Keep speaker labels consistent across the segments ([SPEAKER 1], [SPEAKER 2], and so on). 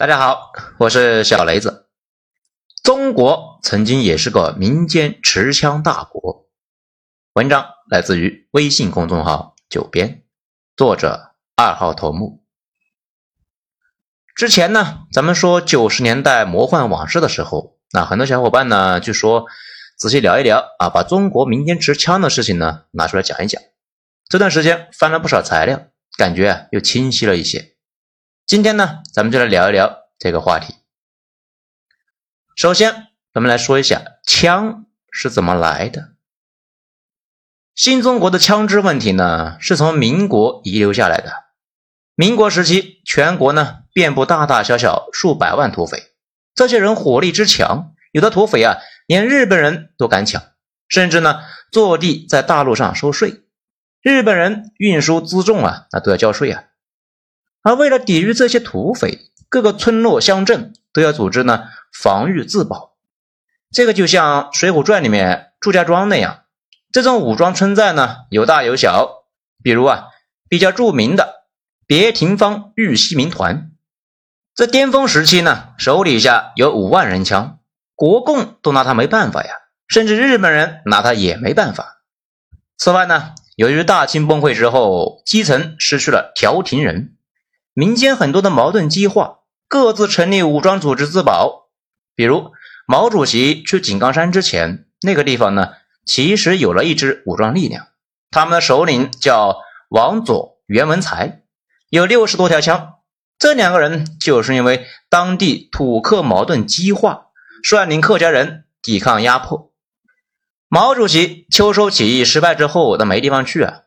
[SPEAKER 1] 大家好，我是小雷子。中国曾经也是个民间持枪大国。文章来自于微信公众号“九编”，作者二号头目。之前呢，咱们说九十年代魔幻往事的时候，那很多小伙伴呢就说仔细聊一聊啊，把中国民间持枪的事情呢拿出来讲一讲。这段时间翻了不少材料，感觉啊又清晰了一些。今天呢，咱们就来聊一聊这个话题。首先，咱们来说一下枪是怎么来的。新中国的枪支问题呢，是从民国遗留下来的。民国时期，全国呢遍布大大小小数百万土匪，这些人火力之强，有的土匪啊，连日本人都敢抢，甚至呢坐地在大陆上收税。日本人运输辎重啊，那都要交税啊。而为了抵御这些土匪，各个村落乡镇都要组织呢防御自保。这个就像《水浒传》里面祝家庄那样，这种武装村寨呢有大有小。比如啊，比较著名的别廷坊玉溪民团，在巅峰时期呢，手底下有五万人枪，国共都拿他没办法呀，甚至日本人拿他也没办法。此外呢，由于大清崩溃之后，基层失去了调停人。民间很多的矛盾激化，各自成立武装组织自保。比如毛主席去井冈山之前，那个地方呢，其实有了一支武装力量，他们的首领叫王佐、袁文才，有六十多条枪。这两个人就是因为当地土客矛盾激化，率领客家人抵抗压迫。毛主席秋收起义失败之后，他没地方去啊。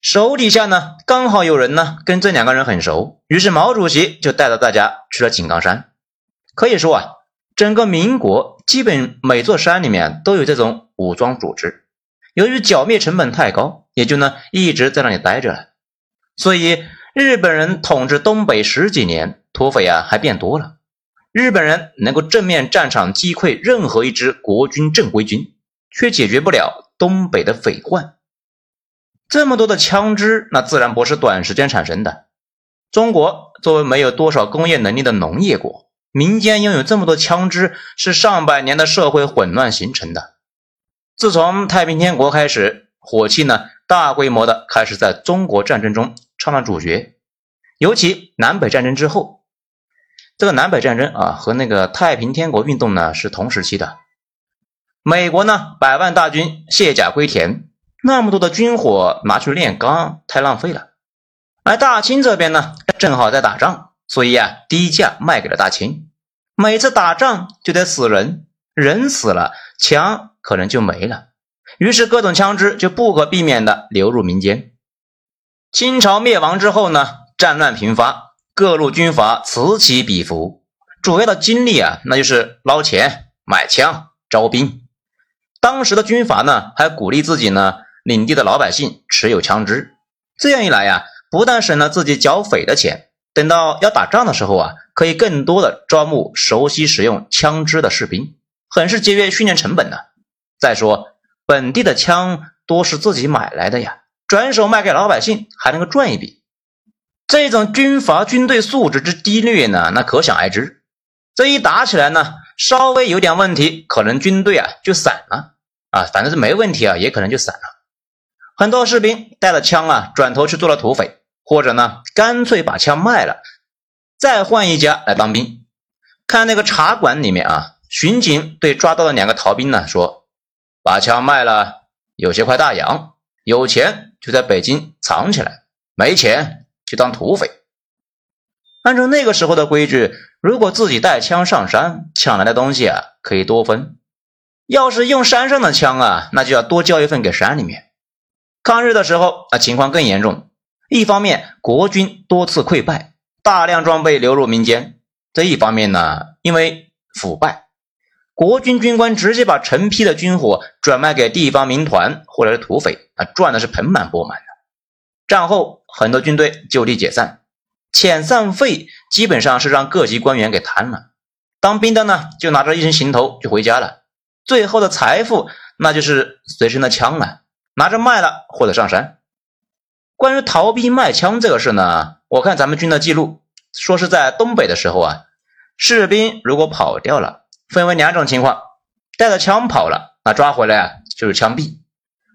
[SPEAKER 1] 手底下呢，刚好有人呢跟这两个人很熟，于是毛主席就带着大家去了井冈山。可以说啊，整个民国基本每座山里面都有这种武装组织。由于剿灭成本太高，也就呢一直在那里待着了。所以日本人统治东北十几年，土匪啊还变多了。日本人能够正面战场击溃任何一支国军正规军，却解决不了东北的匪患。这么多的枪支，那自然不是短时间产生的。中国作为没有多少工业能力的农业国，民间拥有这么多枪支，是上百年的社会混乱形成的。自从太平天国开始，火器呢大规模的开始在中国战争中唱了主角。尤其南北战争之后，这个南北战争啊和那个太平天国运动呢是同时期的。美国呢百万大军卸甲归田。那么多的军火拿去炼钢，太浪费了。而大清这边呢，正好在打仗，所以啊，低价卖给了大清。每次打仗就得死人，人死了，枪可能就没了。于是各种枪支就不可避免的流入民间。清朝灭亡之后呢，战乱频发，各路军阀此起彼伏，主要的精力啊，那就是捞钱、买枪、招兵。当时的军阀呢，还鼓励自己呢。领地的老百姓持有枪支，这样一来呀，不但省了自己剿匪的钱，等到要打仗的时候啊，可以更多的招募熟悉使用枪支的士兵，很是节约训练成本呢。再说本地的枪多是自己买来的呀，转手卖给老百姓还能够赚一笔。这种军阀军队素质之低劣呢，那可想而知。这一打起来呢，稍微有点问题，可能军队啊就散了啊，反正是没问题啊，也可能就散了。很多士兵带了枪啊，转头去做了土匪，或者呢，干脆把枪卖了，再换一家来当兵。看那个茶馆里面啊，巡警对抓到的两个逃兵呢说：“把枪卖了，有些块大洋，有钱就在北京藏起来，没钱就当土匪。”按照那个时候的规矩，如果自己带枪上山抢来的东西啊，可以多分；要是用山上的枪啊，那就要多交一份给山里面。抗日的时候啊，情况更严重。一方面，国军多次溃败，大量装备流入民间；这一方面呢，因为腐败，国军军官直接把成批的军火转卖给地方民团或者是土匪啊，赚的是盆满钵满的。战后，很多军队就地解散，遣散费基本上是让各级官员给摊了。当兵的呢，就拿着一身行头就回家了，最后的财富那就是随身的枪啊。拿着卖了或者上山。关于逃兵卖枪这个事呢，我看咱们军的记录说是在东北的时候啊，士兵如果跑掉了，分为两种情况：带着枪跑了，那抓回来啊就是枪毙；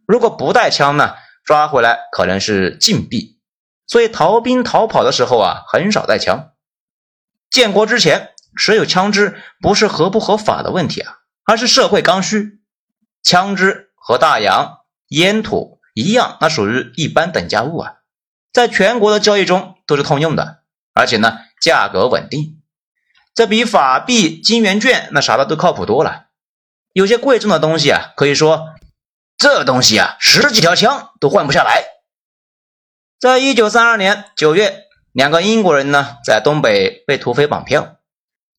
[SPEAKER 1] 如果不带枪呢，抓回来可能是禁闭。所以逃兵逃跑的时候啊，很少带枪。建国之前，持有枪支不是合不合法的问题啊，而是社会刚需。枪支和大洋、烟土一样，那属于一般等价物啊，在全国的交易中都是通用的，而且呢，价格稳定。这比法币、金圆券那啥的都靠谱多了。有些贵重的东西啊，可以说这东西啊，十几条枪都换不下来。在一九三二年九月，两个英国人呢在东北被土匪绑票，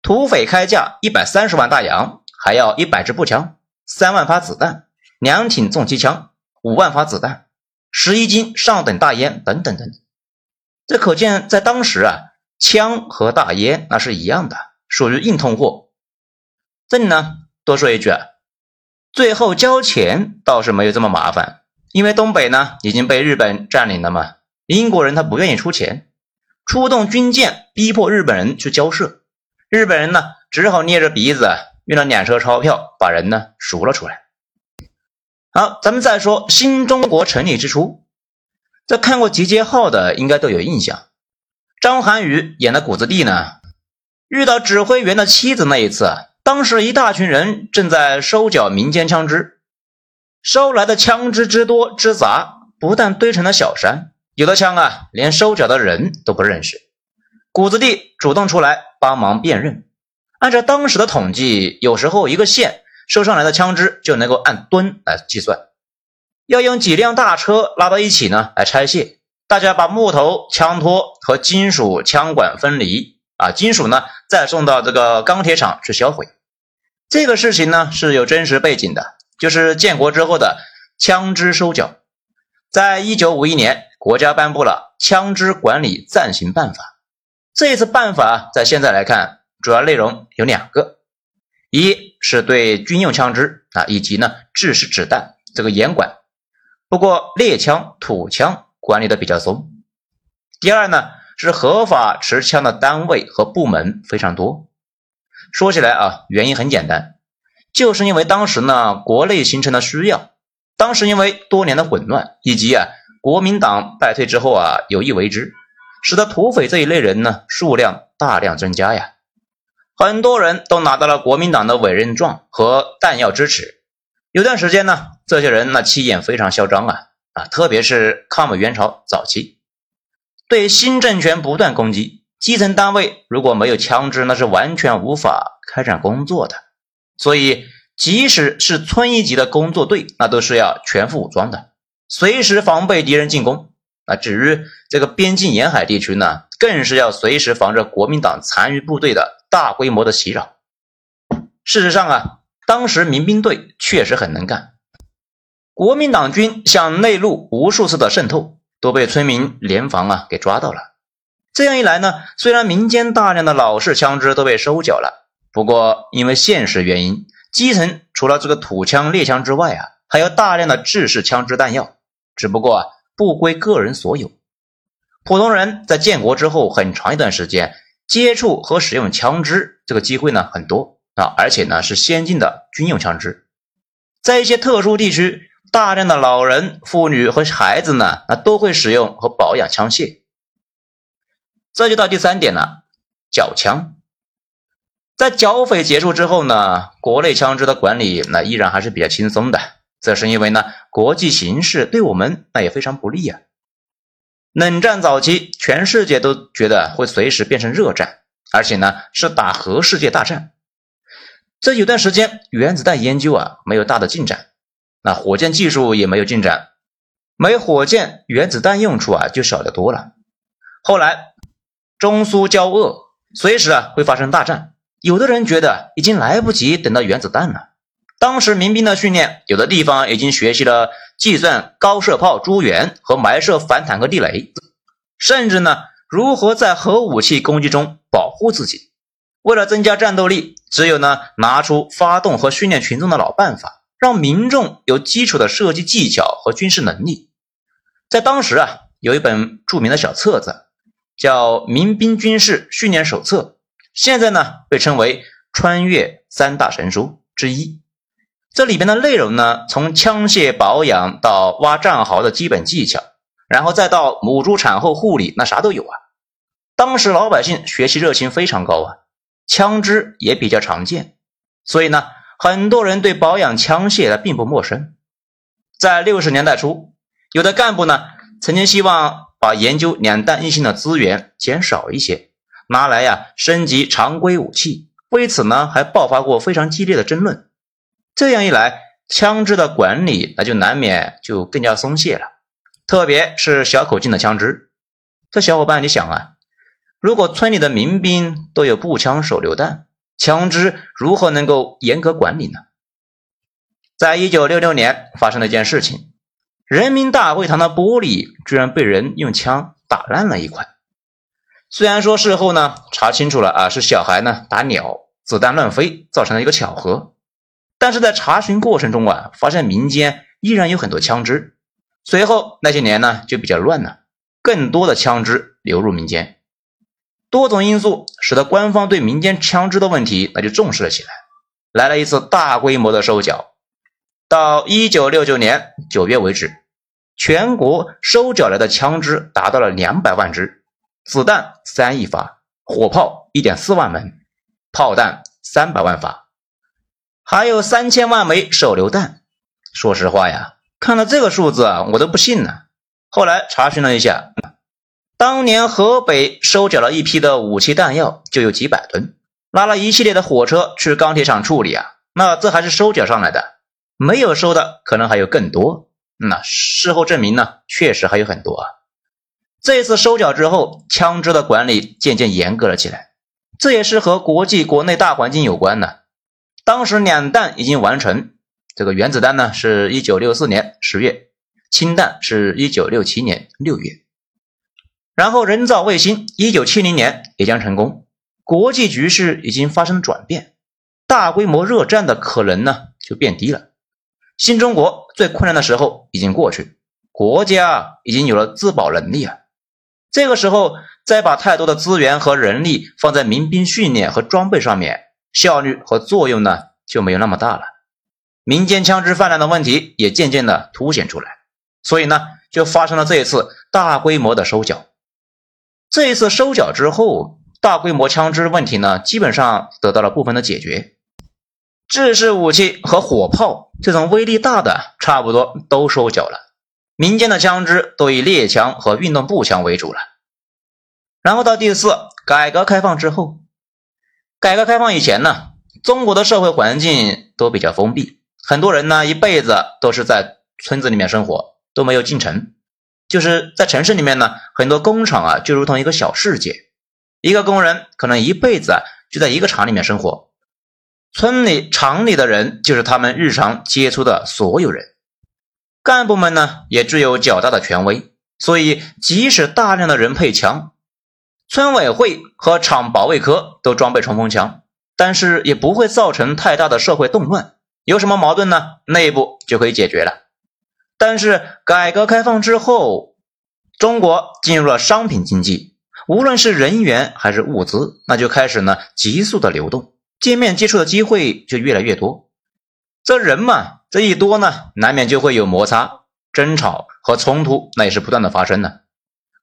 [SPEAKER 1] 土匪开价一百三十万大洋，还要一百支步枪、三万发子弹、两挺重机枪、五万发子弹、十一斤上等大烟等等等。这可见在当时啊，枪和大烟那是一样的，属于硬通货。这里呢多说一句啊，最后交钱倒是没有这么麻烦，因为东北呢已经被日本占领了嘛。英国人他不愿意出钱，出动军舰逼迫日本人去交涉，日本人呢只好捏着鼻子运了两车钞票把人呢赎了出来。好，咱们再说新中国成立之初，在看过《集结号》的应该都有印象，张涵予演的谷子地呢，遇到指挥员的妻子那一次，当时一大群人正在收缴民间枪支，收来的枪支之多之杂，不但堆成了小山。有的枪啊，连收缴的人都不认识。谷子地主动出来帮忙辨认。按照当时的统计，有时候一个县收上来的枪支就能够按吨来计算。要用几辆大车拉到一起呢来拆卸。大家把木头、枪托和金属枪管分离啊，金属呢再送到这个钢铁厂去销毁。这个事情呢是有真实背景的，就是建国之后的枪支收缴。在一九五一年。国家颁布了枪支管理暂行办法。这一次办法在现在来看，主要内容有两个：一是对军用枪支啊以及呢制式子弹这个严管，不过猎枪、土枪管理的比较松；第二呢是合法持枪的单位和部门非常多。说起来啊，原因很简单，就是因为当时呢国内形成了需要，当时因为多年的混乱以及啊。国民党败退之后啊，有意为之，使得土匪这一类人呢数量大量增加呀。很多人都拿到了国民党的委任状和弹药支持。有段时间呢，这些人那气焰非常嚣张啊啊，特别是抗美援朝早期，对新政权不断攻击。基层单位如果没有枪支，那是完全无法开展工作的。所以，即使是村一级的工作队，那都是要全副武装的。随时防备敌人进攻啊！至于这个边境沿海地区呢，更是要随时防着国民党残余部队的大规模的袭扰。事实上啊，当时民兵队确实很能干，国民党军向内陆无数次的渗透，都被村民联防啊给抓到了。这样一来呢，虽然民间大量的老式枪支都被收缴了，不过因为现实原因，基层除了这个土枪、猎枪之外啊，还有大量的制式枪支弹药。只不过啊，不归个人所有。普通人在建国之后很长一段时间接触和使用枪支这个机会呢很多啊，而且呢是先进的军用枪支。在一些特殊地区，大量的老人、妇女和孩子呢，那都会使用和保养枪械。这就到第三点了，缴枪。在剿匪结束之后呢，国内枪支的管理那依然还是比较轻松的。这是因为呢，国际形势对我们那也非常不利啊。冷战早期，全世界都觉得会随时变成热战，而且呢是打核世界大战。这有段时间，原子弹研究啊没有大的进展，那火箭技术也没有进展，没火箭，原子弹用处啊就少得多了。后来中苏交恶，随时啊会发生大战，有的人觉得已经来不及等到原子弹了。当时民兵的训练，有的地方已经学习了计算高射炮诸元和埋设反坦克地雷，甚至呢，如何在核武器攻击中保护自己。为了增加战斗力，只有呢拿出发动和训练群众的老办法，让民众有基础的射击技巧和军事能力。在当时啊，有一本著名的小册子，叫《民兵军事训练手册》，现在呢被称为穿越三大神书之一。这里边的内容呢，从枪械保养到挖战壕的基本技巧，然后再到母猪产后护理，那啥都有啊。当时老百姓学习热情非常高啊，枪支也比较常见，所以呢，很多人对保养枪械呢并不陌生。在六十年代初，有的干部呢，曾经希望把研究两弹一星的资源减少一些，拿来呀升级常规武器。为此呢，还爆发过非常激烈的争论。这样一来，枪支的管理那就难免就更加松懈了，特别是小口径的枪支。这小伙伴，你想啊，如果村里的民兵都有步枪手榴弹，枪支如何能够严格管理呢？在一九六六年发生了一件事情，人民大会堂的玻璃居然被人用枪打烂了一块。虽然说事后呢查清楚了啊，是小孩呢打鸟，子弹乱飞造成了一个巧合，但是在查询过程中啊，发现民间依然有很多枪支。随后那些年呢就比较乱了，更多的枪支流入民间。多种因素使得官方对民间枪支的问题那就重视了起来，来了一次大规模的收缴。到一九六九年九月为止，全国收缴来的枪支达到了两百万支，子弹三亿发，火炮一点四万门，炮弹三百万发，还有三千万枚手榴弹。说实话呀，看到这个数字啊，我都不信呢。后来查询了一下，当年河北收缴了一批的武器弹药就有几百吨，拉了一系列的火车去钢铁厂处理啊，那这还是收缴上来的。没有收的可能还有更多，那事后证明呢，确实还有很多啊。这次收缴之后，枪支的管理渐渐严格了起来，这也是和国际国内大环境有关的。当时两弹已经完成，这个原子弹呢是一九六四年十月，氢弹是一九六七年六月，然后人造卫星一九七零年也将成功，国际局势已经发生转变，大规模热战的可能呢就变低了。新中国最困难的时候已经过去，国家已经有了自保能力啊。这个时候再把太多的资源和人力放在民兵训练和装备上面，效率和作用呢就没有那么大了。民间枪支泛滥的问题也渐渐的凸显出来，所以呢就发生了这一次大规模的收缴。这一次收缴之后，大规模枪支问题呢基本上得到了部分的解决。制式武器和火炮这种威力大的，差不多都收缴了。民间的枪支都以猎枪和运动步枪为主了。然后到第四，改革开放之后，改革开放以前呢，中国的社会环境都比较封闭，很多人呢一辈子都是在村子里面生活，都没有进城。就是在城市里面呢，很多工厂啊就如同一个小世界，一个工人可能一辈子就在一个厂里面生活。村里、厂里的人就是他们日常接触的所有人，干部们呢也具有较大的权威，所以即使大量的人配枪，村委会和厂保卫科都装备冲锋枪，但是也不会造成太大的社会动乱。有什么矛盾呢？内部就可以解决了。但是改革开放之后，中国进入了商品经济，无论是人员还是物资，那就开始呢急速的流动。见面接触的机会就越来越多，这人嘛，这一多呢，难免就会有摩擦、争吵和冲突，那也是不断的发生的。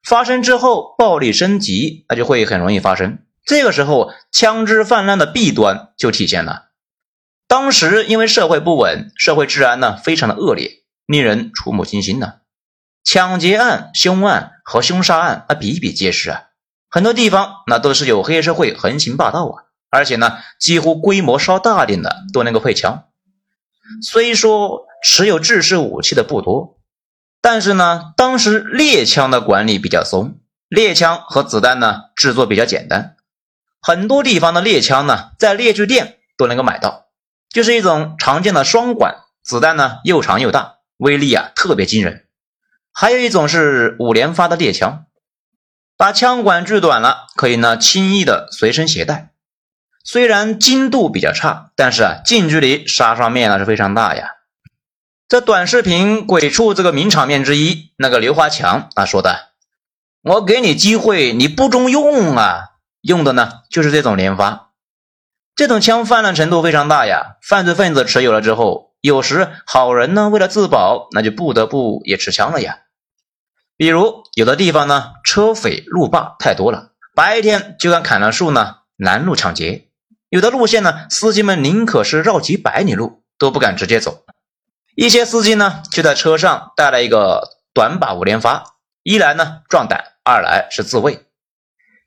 [SPEAKER 1] 发生之后，暴力升级，那就会很容易发生。这个时候，枪支泛滥的弊端就体现了。当时因为社会不稳，社会治安呢非常的恶劣，令人触目惊心呢。抢劫案、凶案和凶杀案啊比比皆是啊，很多地方那都是有黑社会横行霸道啊。而且呢，几乎规模稍大点的都能够配枪。虽说持有制式武器的不多，但是呢，当时猎枪的管理比较松，猎枪和子弹呢制作比较简单，很多地方的猎枪呢在猎具店都能够买到，就是一种常见的双管，子弹呢又长又大，威力啊特别惊人。还有一种是五连发的猎枪，把枪管锯短了，可以呢轻易的随身携带。虽然精度比较差，但是啊，近距离杀伤面呢是非常大呀。这短视频鬼畜这个名场面之一，那个刘华强啊说的：“我给你机会，你不中用啊！用的呢就是这种连发。这种枪泛滥程度非常大呀，犯罪分子持有了之后，有时好人呢为了自保，那就不得不也持枪了呀。比如有的地方呢车匪路霸太多了，白天就敢砍了树呢拦路抢劫；有的路线呢司机们宁可是绕几百里路都不敢直接走。一些司机呢就在车上带了一个短把五连发，一来呢壮胆，二来是自卫。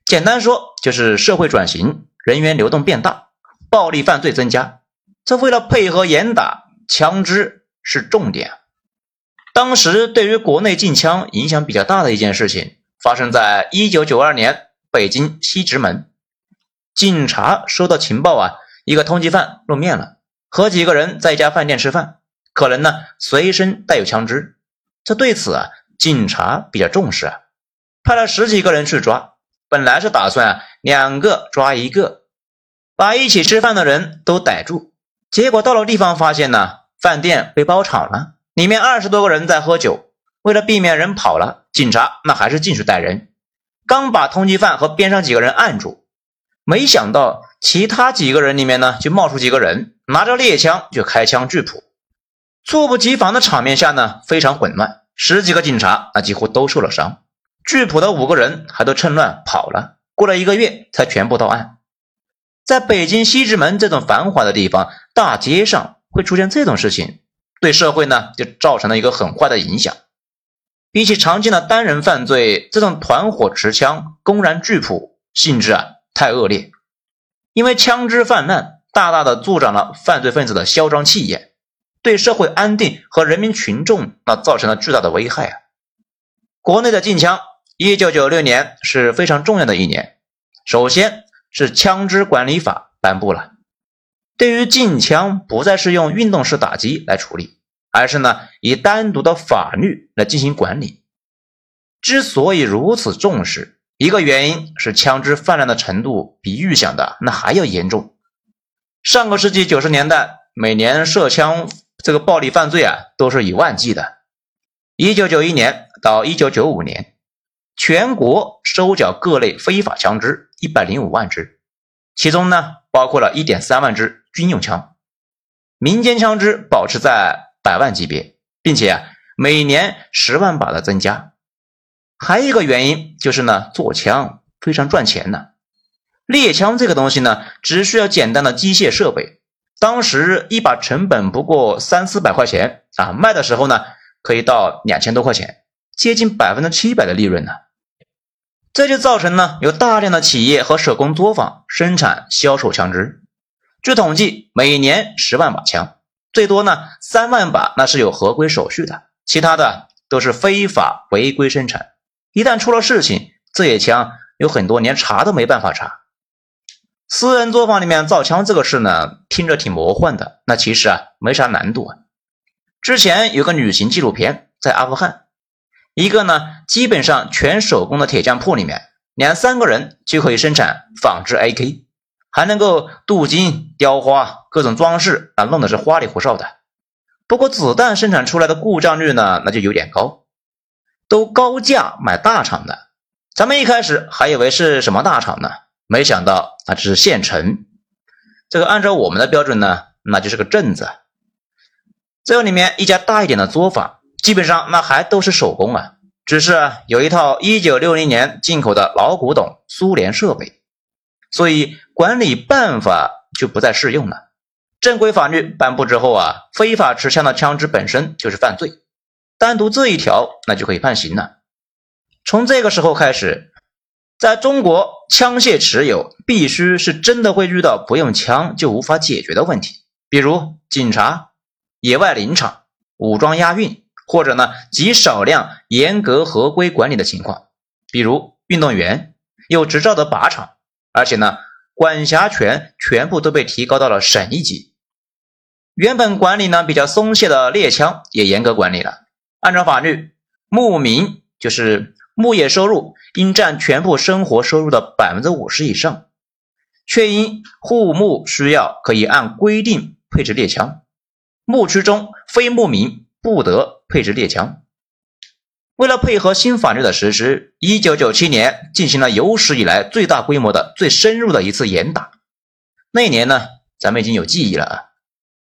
[SPEAKER 1] 简单说就是社会转型，人员流动变大。暴力犯罪增加，这为了配合严打，枪支是重点。当时对于国内禁枪影响比较大的一件事情，发生在一九九二年北京西直门。警察收到情报啊，一个通缉犯露面了，和几个人在一家饭店吃饭，可能呢随身带有枪支。这对此啊，警察比较重视啊，派了十几个人去抓。本来是打算啊两个抓一个。把一起吃饭的人都逮住，结果到了地方发现呢，饭店被包场了，里面二十多个人在喝酒。为了避免人跑了，警察那还是进去逮人。刚把通缉犯和边上几个人按住，没想到其他几个人里面呢，就冒出几个人，拿着猎枪就开枪拒捕。猝不及防的场面下呢，非常混乱，十几个警察那几乎都受了伤。拒捕的五个人还都趁乱跑了，过了一个月才全部到案。在北京西直门这种繁华的地方，大街上会出现这种事情，对社会呢就造成了一个很坏的影响。比起常见的单人犯罪，这种团伙持枪公然拒捕，性质啊太恶劣。因为枪支泛滥，大大的助长了犯罪分子的嚣张气焰，对社会安定和人民群众那造成了巨大的危害啊。国内的禁枪，一九九六年是非常重要的一年，首先。是枪支管理法颁布了，对于禁枪不再是用运动式打击来处理，而是呢以单独的法律来进行管理。之所以如此重视，一个原因是枪支泛滥的程度比预想的那还要严重。上个世纪九十年代，每年涉枪这个暴力犯罪啊都是以万计的。一九九一年到一九九五年。全国收缴各类非法枪支一百零五万支，其中呢包括了一点三万支军用枪，民间枪支保持在百万级别，并且啊每年十万把的增加。还有一个原因就是呢，做枪非常赚钱的。猎枪这个东西呢，只需要简单的机械设备，当时一把成本不过三四百块钱啊，卖的时候呢可以到两千多块钱，接近百分之七百的利润呢。这就造成呢，有大量的企业和手工作坊生产、销售枪支。据统计，每年十万把枪，最多呢三万把，那是有合规手续的，其他的都是非法违规生产。一旦出了事情，这些枪有很多连查都没办法查。私人作坊里面造枪这个事呢，听着挺魔幻的，那其实啊没啥难度啊。之前有个旅行纪录片在阿富汗。一个呢，基本上全手工的铁匠铺里面，两三个人就可以生产仿制 AK，还能够镀金、雕花，各种装饰啊，弄得是花里胡哨的。不过子弹生产出来的故障率呢，那就有点高，都高价买大厂的。咱们一开始还以为是什么大厂呢，没想到啊，只是县城。这个按照我们的标准呢，那就是个镇子。这里面一家大一点的作坊。基本上那还都是手工啊，只是有一套一九六零年进口的老古董苏联设备，所以管理办法就不再适用了。正规法律颁布之后啊，非法持枪的枪支本身就是犯罪，单独这一条那就可以判刑了。从这个时候开始，在中国枪械持有必须是真的会遇到不用枪就无法解决的问题，比如警察、野外林场、武装押运。或者呢，极少量严格合规管理的情况，比如运动员有执照的靶场，而且呢，管辖权全部都被提高到了省一级。原本管理呢比较松懈的猎枪也严格管理了。按照法律，牧民就是牧业收入应占全部生活收入的百分之五十以上，却因护牧需要，可以按规定配置猎枪。牧区中非牧民。不得配置猎枪。为了配合新法律的实施，一九九七年进行了有史以来最大规模的、最深入的一次严打。那年呢，咱们已经有记忆了啊。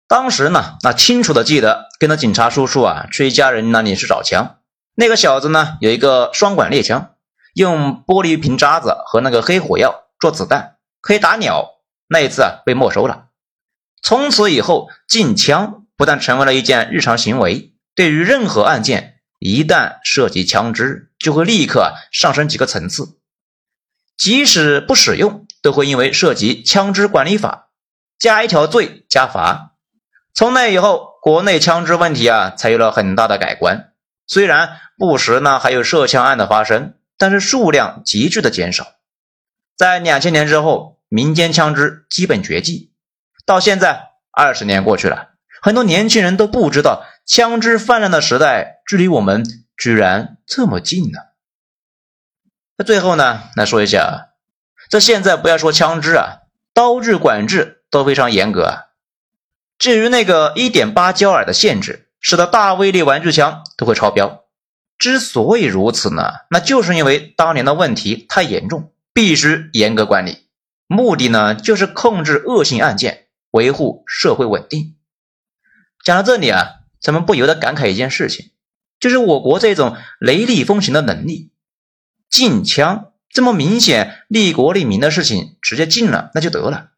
[SPEAKER 1] 当时呢，那清楚的记得跟着警察叔叔啊去一家人那里去找枪。那个小子呢，有一个双管猎枪，用玻璃瓶渣子和那个黑火药做子弹，可以打鸟。那一次啊，被没收了。从此以后，禁枪不但成为了一件日常行为，对于任何案件。一旦涉及枪支，就会立刻上升几个层次，即使不使用，都会因为涉及枪支管理法加一条罪加罚。从那以后，国内枪支问题啊，才有了很大的改观。虽然不时呢还有涉枪案的发生，但是数量急剧的减少。在两千年之后，民间枪支基本绝迹，到现在二十年过去了。很多年轻人都不知道，枪支泛滥的时代距离我们居然这么近呢。那最后呢，来说一下，这现在不要说枪支啊，刀具管制都非常严格啊。至于那个一点八焦耳的限制，使得大威力玩具枪都会超标。之所以如此呢，那就是因为当年的问题太严重，必须严格管理。目的呢，就是控制恶性案件，维护社会稳定。讲到这里啊，咱们不由得感慨一件事情，就是我国这种雷厉风行的能力，禁枪这么明显利国利民的事情，直接禁了那就得了。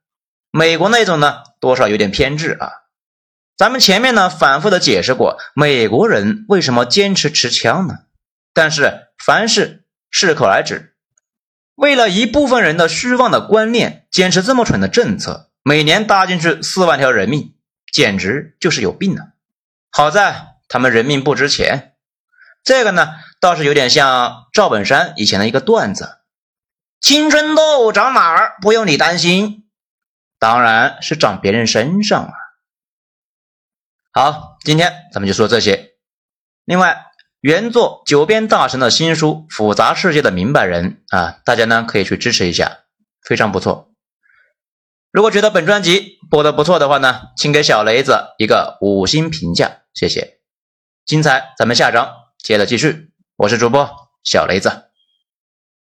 [SPEAKER 1] 美国那种呢，多少有点偏执啊。咱们前面呢反复的解释过，美国人为什么坚持持枪呢？但是凡事适可而止，为了一部分人的虚妄的观念，坚持这么蠢的政策，每年搭进去四万条人命。简直就是有病呢！好在他们人命不值钱，这个呢倒是有点像赵本山以前的一个段子：“青春痘长哪儿？不用你担心，当然是长别人身上啊。”好，今天咱们就说这些。另外，原作九边大神的新书《复杂世界的明白人》啊，大家呢可以去支持一下，非常不错。如果觉得本专辑播的不错的话呢，请给小雷子一个五星评价，谢谢。精彩，咱们下章接着继续。我是主播小雷子。